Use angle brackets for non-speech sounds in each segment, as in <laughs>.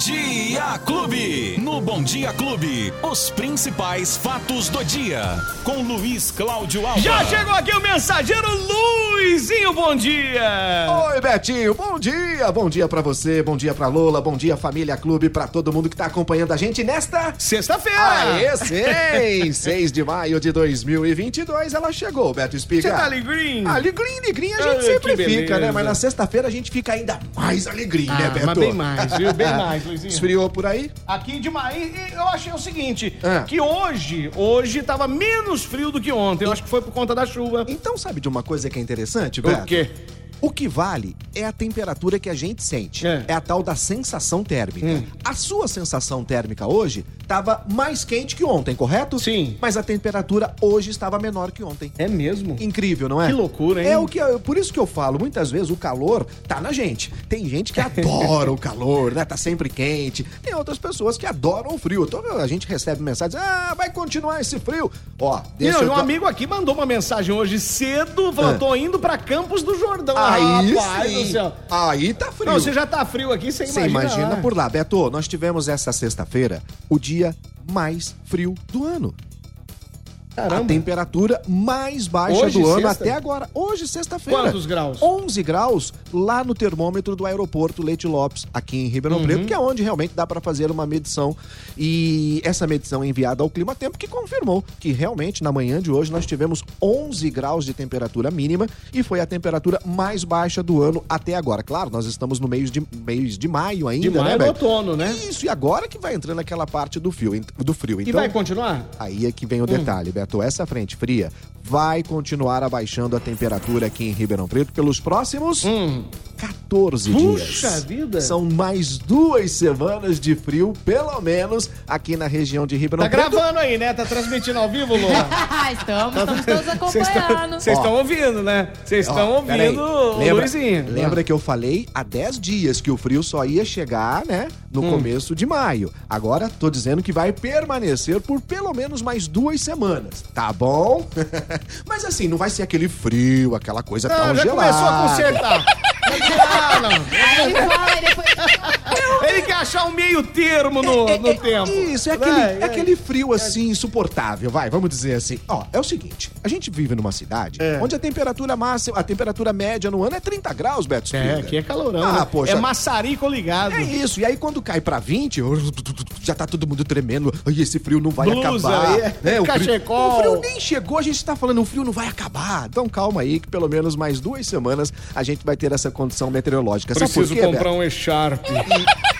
Dia Clube. No Bom Dia Clube, os principais fatos do dia. Com Luiz Cláudio Alves. Já chegou aqui o mensageiro Luizinho, bom dia! Oi, Betinho, bom dia! Bom dia pra você, bom dia pra Lola, bom dia família Clube, pra todo mundo que tá acompanhando a gente nesta... Sexta-feira! Aê, seis! <laughs> 6 de maio de 2022, ela chegou, Beto Espiga. Você tá alegrinho? Alegrinho, alegrinho a gente Ai, sempre fica, né? Mas na sexta-feira a gente fica ainda mais alegrinho, né, Ah, Beto? mas bem mais, viu? Bem mais, Luizinho. Esfriou por aí? Aqui demais. E- e eu achei o seguinte, Ah. que hoje, hoje tava menos frio do que ontem. Eu acho que foi por conta da chuva. Então sabe de uma coisa que é interessante, O Beto? quê? O que vale é a temperatura que a gente sente. É. É, a tal da sensação térmica. Hum. A sua sensação térmica hoje estava mais quente que ontem, correto? Sim. Mas a temperatura hoje estava menor que ontem. É mesmo? Incrível, não é? Que loucura, hein? É o que por isso que eu falo, muitas vezes o calor tá na gente. Tem gente que <laughs> adora o calor, né? Tá sempre quente. Tem outras pessoas que adoram o frio. Então a gente recebe mensagens: "Ah, vai continuar esse frio". Ó, deixa não, eu um amigo aqui mandou uma mensagem hoje cedo, falou, Ah. tô indo pra Campos do Jordão. Aí Rapaz sim. do céu. Aí tá frio. Não, você já tá frio aqui, você Você imagina. imagina lá. por lá. Beto, nós tivemos essa sexta-feira o dia mais frio do ano. A Caramba. temperatura mais baixa Hoje, do ano sexta? até agora. Hoje, sexta-feira. Quantos graus? 11 graus lá no termômetro do aeroporto Leite Lopes, aqui em Ribeirão Uhum. Preto, que é onde realmente dá para fazer uma medição. E essa medição é enviada ao Clima Tempo, que confirmou que realmente na manhã de hoje nós tivemos 11 graus de temperatura mínima e foi a temperatura mais baixa do ano até agora. Claro, nós estamos no mês de, mês de maio ainda, De maio né, Beto? outono, né? Isso, e agora que vai entrando aquela parte do frio, do frio. E Então, vai continuar? Aí é que vem o detalhe, Beto. Essa frente fria vai continuar abaixando a temperatura aqui em Ribeirão Preto pelos próximos 14 Hum. Puxa dias. vida. São mais duas semanas de frio, pelo menos, aqui na região de Ribeirão Tá Preto. gravando aí, né? Tá transmitindo ao vivo, Lula? <laughs> estamos, estamos todos Vocês estão- acompanhando. Vocês estão ouvindo, né? Vocês estão ouvindo o lembra, Luizinho. Lembra que eu falei há 10 dias que o frio só ia chegar, né, no Hum. começo de maio. Agora tô dizendo que vai permanecer por pelo menos mais duas semanas, tá bom? <laughs> Mas assim, não vai ser aquele frio, aquela coisa Não, tão já gelada. começou a consertar. <laughs> Ah, não. Aí e depois... Ele quer achar um meio termo no, É, no é, tempo. Isso, é aquele, Vai, é vai. aquele frio assim, insuportável, vai, vamos dizer assim. Ó, é o seguinte, a gente vive numa cidade É. onde a temperatura máxima, a temperatura média no ano é 30 graus, Beto É, Espiga. aqui é calorão. Ah, né? poxa. É maçarico ligado. É isso, e aí quando cai pra 20, já tá todo mundo tremendo. Ai, esse frio não vai Blusa, acabar. é, né? o, frio, cachecol. o frio nem chegou, a gente tá falando, o frio não vai acabar. Então calma aí, que pelo menos mais duas semanas a gente vai ter essa condição meteorológica. Sabe Preciso por quê, comprar Beto? um Echarp. <laughs>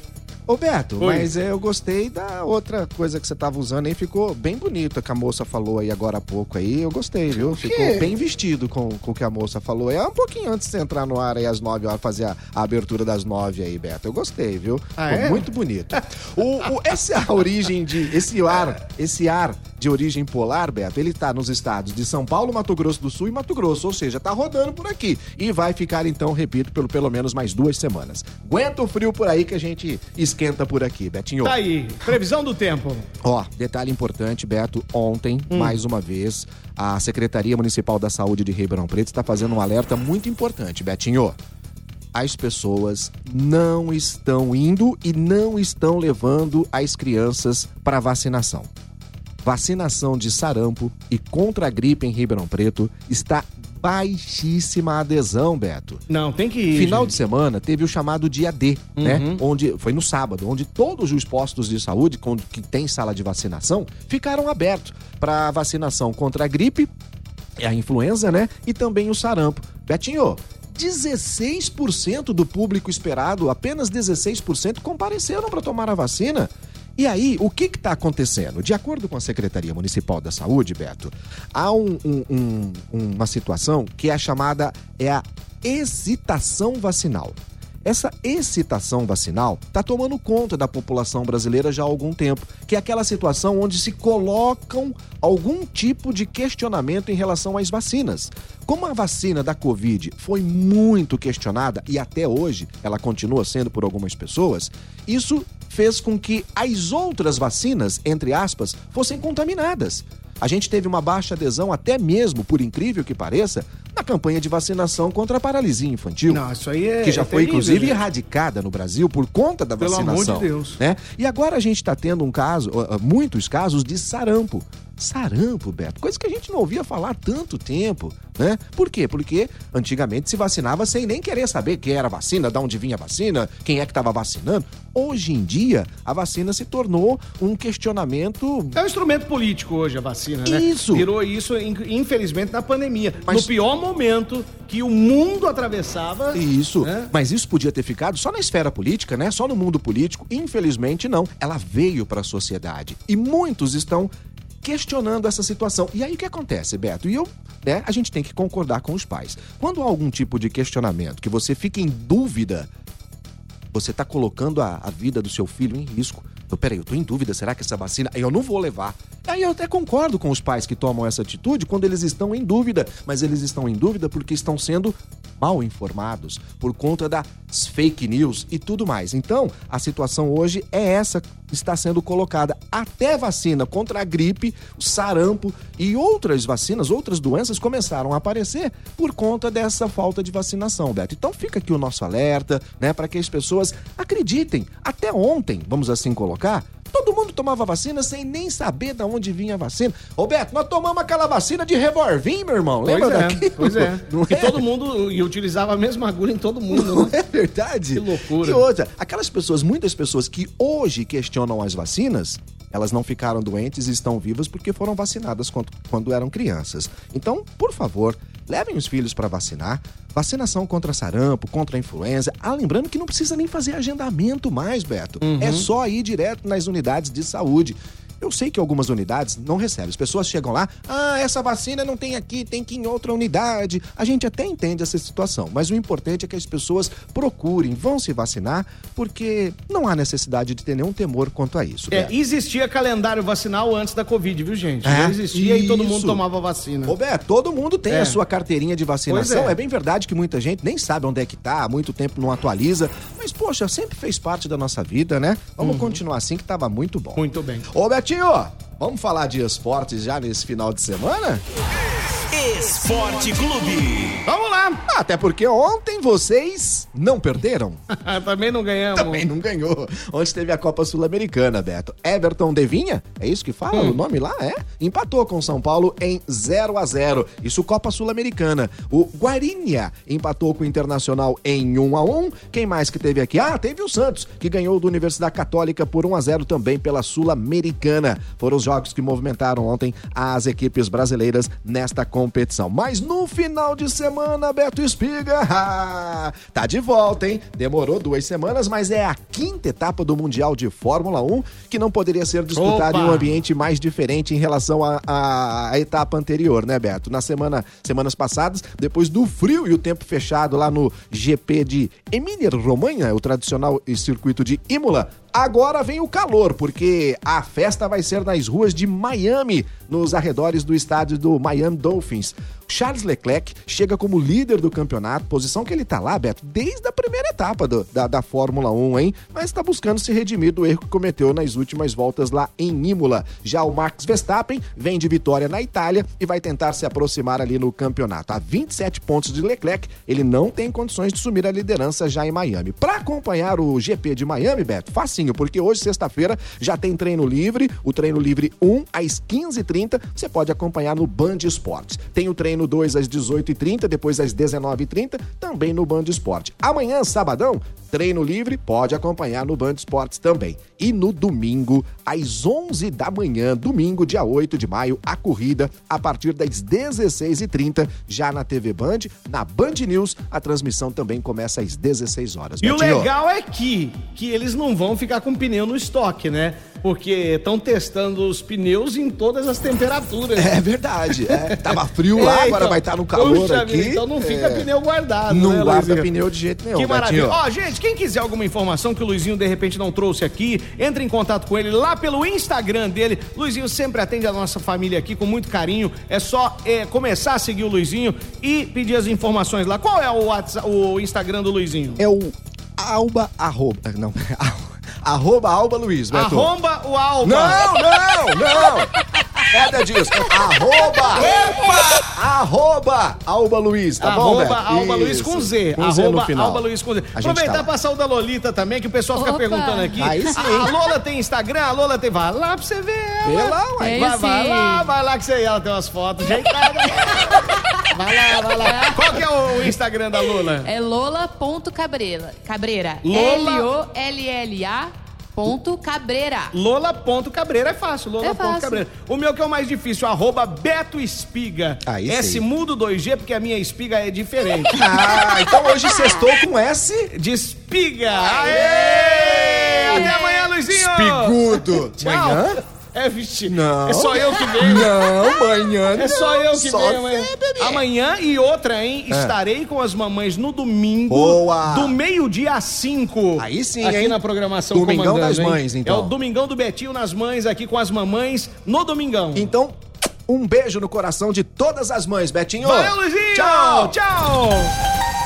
Ô Beto, Oi. mas é, eu gostei da outra coisa que você tava usando aí, ficou bem bonito, que a moça falou aí agora há pouco aí, eu gostei, viu? Ficou bem vestido com, com o que a moça falou. É um pouquinho antes de você entrar no ar aí às nove horas, fazer a, a abertura das nove aí, Beto. Eu gostei, viu? Ah, Ficou é? muito bonito. o, o- essa é a origem de, esse ar, esse ar de origem polar, Beto, ele tá nos estados de São Paulo, Mato Grosso do Sul e Mato Grosso, ou seja, tá rodando por aqui. E vai ficar então, repito, pelo pelo menos mais duas semanas. Aguenta o frio por aí que a gente esquenta por aqui, Betinho. Tá aí. Previsão do tempo. Ó, detalhe importante, Beto, ontem, mais uma vez, a Secretaria Municipal da Saúde de Ribeirão Preto está fazendo um alerta muito importante, Betinho. As pessoas não estão indo e não estão levando as crianças para vacinação. Vacinação de sarampo e contra a gripe em Ribeirão Preto está baixíssima adesão, Beto. Não, tem que ir. Final gente. de semana teve o chamado dia D, né? Onde foi no sábado, onde todos os postos de saúde com- que tem sala de vacinação ficaram abertos para vacinação contra a gripe, a influenza, né? E também o sarampo. Betinho, 16% do público esperado, apenas 16% compareceram para tomar a vacina. E aí, o que está acontecendo? De acordo com a Secretaria Municipal da Saúde, Beto, há um- um- um- uma situação que é chamada é a excitação vacinal. Essa excitação vacinal está tomando conta da população brasileira já há algum tempo, que é aquela situação onde se colocam algum tipo de questionamento em relação às vacinas. Como a vacina da Covid foi muito questionada e até hoje ela continua sendo por algumas pessoas, isso fez com que as outras vacinas, entre aspas, fossem contaminadas. A gente teve uma baixa adesão, até mesmo, por incrível que pareça, a campanha de vacinação contra a paralisia infantil. Não, isso aí é. que já é foi, terrível, inclusive, erradicada no Brasil por conta da Pelo amor de vacinação. Deus. Né? E agora a gente está tendo um caso, muitos casos de sarampo. Sarampo, Beto, coisa que a gente não ouvia falar tanto tempo, né? Por quê? Porque antigamente se vacinava sem nem querer saber quem era a vacina, de onde vinha a vacina, quem é que estava vacinando. Hoje em dia, a vacina se tornou um questionamento É um instrumento político hoje a vacina, né? Isso. Virou isso, in- infelizmente, na pandemia. Mas- No pior momento que o mundo atravessava. Isso. né? Mas isso podia ter ficado só na esfera política, né? Só no mundo político. Infelizmente, não. Ela veio para a sociedade. E muitos estão questionando essa situação. E aí o que acontece, Beto? E eu, né, a gente tem que concordar com os pais. Quando há algum tipo de questionamento que você fica em dúvida, você está colocando a, a vida do seu filho em risco. Eu, peraí, eu tô em dúvida, será que essa vacina. Eu não vou levar. Aí eu até concordo com os pais que tomam essa atitude quando eles estão em dúvida, mas eles estão em dúvida porque estão sendo mal informados por conta das fake news e tudo mais. Então, a situação hoje é essa que está sendo colocada. Até vacina contra a gripe, o sarampo e outras vacinas, outras doenças começaram a aparecer por conta dessa falta de vacinação, Beto. Então fica aqui o nosso alerta, né, para que as pessoas acreditem. Até ontem, vamos assim colocar, Todo mundo tomava vacina sem nem saber de onde vinha a vacina. Roberto, nós tomamos aquela vacina de revolvinho, meu irmão. Lembra pois é, daquilo? pois é. <laughs> É? todo mundo e utilizava a mesma agulha em todo mundo, Não né? é verdade? Que loucura. E outra, aquelas pessoas, muitas pessoas que hoje questionam as vacinas, elas não ficaram doentes e estão vivas porque foram vacinadas quando, quando eram crianças. Então, por favor, levem os filhos para vacinar. Vacinação contra sarampo, contra a influenza. Ah, lembrando que não precisa nem fazer agendamento mais, Beto. É só ir direto nas unidades de saúde. Eu sei que algumas unidades não recebem. As pessoas chegam lá, ah, essa vacina não tem aqui, tem que ir em outra unidade. A gente até entende essa situação, mas o importante é que as pessoas procurem, vão se vacinar, porque não há necessidade de ter nenhum temor quanto a isso. É, existia calendário vacinal antes da Covid, viu, gente? É, Já existia e todo mundo isso. tomava vacina. Roberto, todo mundo tem É. a sua carteirinha de vacinação. É. É. bem verdade que muita gente nem sabe onde é que tá, há muito tempo não atualiza. Mas, poxa, sempre fez parte da nossa vida, né? Vamos continuar assim que tava muito bom. Uhum. Muito bem. Ô, Betinho, vamos falar de esportes já nesse final de semana? Esporte Clube. Vamos lá! Até porque ontem vocês não perderam. <laughs> Também não ganhamos. Também não ganhou. Ontem teve a Copa Sul-Americana, Beto. Everton Devinha, é isso que fala o nome lá? É? Empatou com São Paulo em 0 a 0 Isso Copa Sul-Americana. O Guarinha empatou com o Internacional em 1 a 1 Quem mais que teve aqui? Ah, teve o Santos, que ganhou do Universidade Católica por 1 a 0 também pela Sul-Americana. Foram os jogos que movimentaram ontem as equipes brasileiras nesta competição. Mas no final de semana, Beto Espiga, <laughs> tá de volta, hein? Demorou duas semanas, mas é a quinta etapa do Mundial de Fórmula 1 que não poderia ser disputada Opa! em um ambiente mais diferente em relação à etapa anterior, né, Beto? Na semana, semanas passadas, depois do frio e o tempo fechado lá no GP de Emília-Romanha, o tradicional circuito de Imola, Agora vem o calor, porque a festa vai ser nas ruas de Miami, nos arredores do estádio do Miami Dolphins. Charles Leclerc chega como líder do campeonato, posição que ele tá lá, Beto, desde a primeira etapa do- da, da Fórmula 1, hein? Mas está buscando se redimir do erro que cometeu nas últimas voltas lá em Imola. Já o Max Verstappen vem de vitória na Itália e vai tentar se aproximar ali no campeonato. A 27 pontos de Leclerc, ele não tem condições de sumir a liderança já em Miami. Para acompanhar o GP de Miami, Beto, facinho, porque hoje, sexta-feira, já tem treino livre, o treino livre 1 às 15h30, você pode acompanhar no Band Esportes. Tem o treino 2 às 18h30, depois às 19h30, também no Band Esporte. Amanhã, sabadão, treino livre, pode acompanhar no Band Esportes também. E no domingo, às 11 da manhã, domingo, dia 8 de maio, a corrida a partir das 16h30, já na TV Band, na Band News, a transmissão também começa às 16 horas. E o Betinho. legal é que, que eles não vão ficar com pneu no estoque, né? Porque estão testando os pneus em todas as temperaturas. É verdade. É, tava frio <laughs> lá, É, agora então, vai estar no calor puxa aqui. Então não fica É. pneu guardado, Não né, guarda Luizinho? pneu de jeito nenhum. Que maravilha. Betinho. Ó, gente, quem quiser alguma informação que o Luizinho de repente não trouxe aqui, entre em contato com ele lá pelo Instagram dele. Luizinho sempre atende a nossa família aqui com muito carinho. É só é, começar a seguir o Luizinho e pedir as informações lá. Qual é o, WhatsApp, o Instagram do Luizinho? É o Alba arroba. Não, <laughs> arroba Alba Luiz, Beto. Arromba o Alba. Não, não, não! Nada disso. Arroba. Arroba. Alba Luiz, tá bom, Arroba Beto? Alba Luiz com Z. Com Z no Arroba final. Alba Luiz com Z. A gente Aproveitar tá e lá. passar o da Lolita também, que o pessoal fica Opa. perguntando aqui. Aí sim. A, a Lola tem Instagram, a Lola tem. Vai lá pra você ver ela. Vê lá, ué. Vai, vai lá, vai lá que você ela tem umas fotos. <laughs> vai lá, vai lá. Qual que é o Instagram da Lola? É lola.cabreira. Cabreira. Lola- L-O-L-L-A ponto cabreira. Lola.cabreira é fácil, É fácil. Lola.cabreira. O meu que é o mais difícil, arroba Beto Espiga. Aí S sim. mudo 2G, porque a minha espiga é diferente. <laughs> Ah, então hoje sextou com S. De espiga. Aê! Até amanhã, Luizinho! Espigudo. Tchau. Manhã? É, vixe. Não. É só eu que venho. Não, manhã É só eu que Só venho amanhã. você, bebê. Amanhã e outra, hein? Estarei com as mamães no domingo. Boa. Do meio-dia às 5. Aí sim, Aqui hein? na programação Domingão comandando, das hein? Mães, então. É o Domingão do Betinho nas mães, aqui com as mamães no Domingão. Então, um beijo no coração de todas as mães, Betinho. Valeu, Luizinho! Tchau. Tchau!